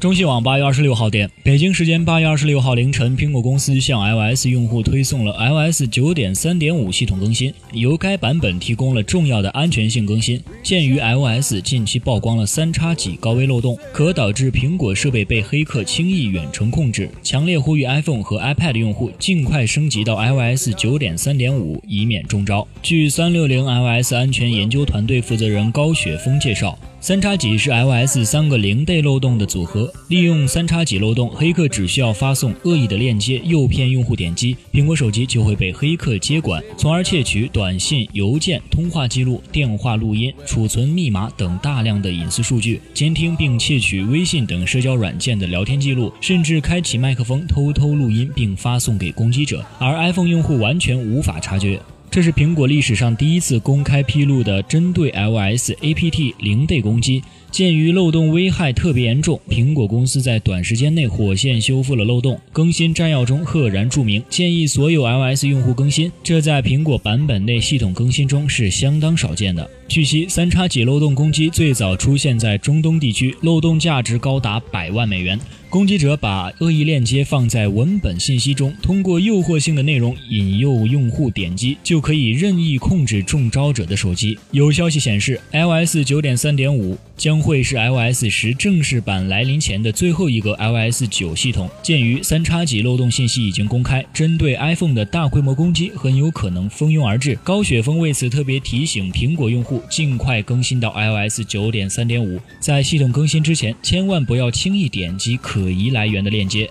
中新网八月二十六号电，北京时间八月二十六号凌晨，苹果公司向 iOS 用户推送了 iOS 九点三点五系统更新，由该版本提供了重要的安全性更新。鉴于 iOS 近期曝光了三叉戟高危漏洞，可导致苹果设备被黑客轻易远程控制，强烈呼吁 iPhone 和 iPad 用户尽快升级到 iOS 九点三点五，以免中招。据三六零 iOS 安全研究团队负责人高雪峰介绍。三叉戟是 iOS 三个零 day 漏洞的组合，利用三叉戟漏洞，黑客只需要发送恶意的链接，诱骗用户点击，苹果手机就会被黑客接管，从而窃取短信、邮件、通话记录、电话录音、储存密码等大量的隐私数据，监听并窃取微信等社交软件的聊天记录，甚至开启麦克风偷偷录音并发送给攻击者，而 iPhone 用户完全无法察觉。这是苹果历史上第一次公开披露的针对 iOS APT 零 day 攻击。鉴于漏洞危害特别严重，苹果公司在短时间内火线修复了漏洞。更新摘要中赫然注明，建议所有 iOS 用户更新。这在苹果版本内系统更新中是相当少见的。据悉，三叉戟漏洞攻击最早出现在中东地区，漏洞价值高达百万美元。攻击者把恶意链接放在文本信息中，通过诱惑性的内容引诱用户点击，就可以任意控制中招者的手机。有消息显示，iOS 九点三点五将会是 iOS 十正式版来临前的最后一个 iOS 九系统。鉴于三叉戟漏洞信息已经公开，针对 iPhone 的大规模攻击很有可能蜂拥而至。高雪峰为此特别提醒苹果用户，尽快更新到 iOS 九点三点五，在系统更新之前，千万不要轻易点击可。疑来源的链接。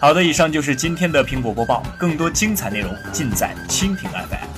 好的，以上就是今天的苹果播报，更多精彩内容尽在蜻蜓 FM。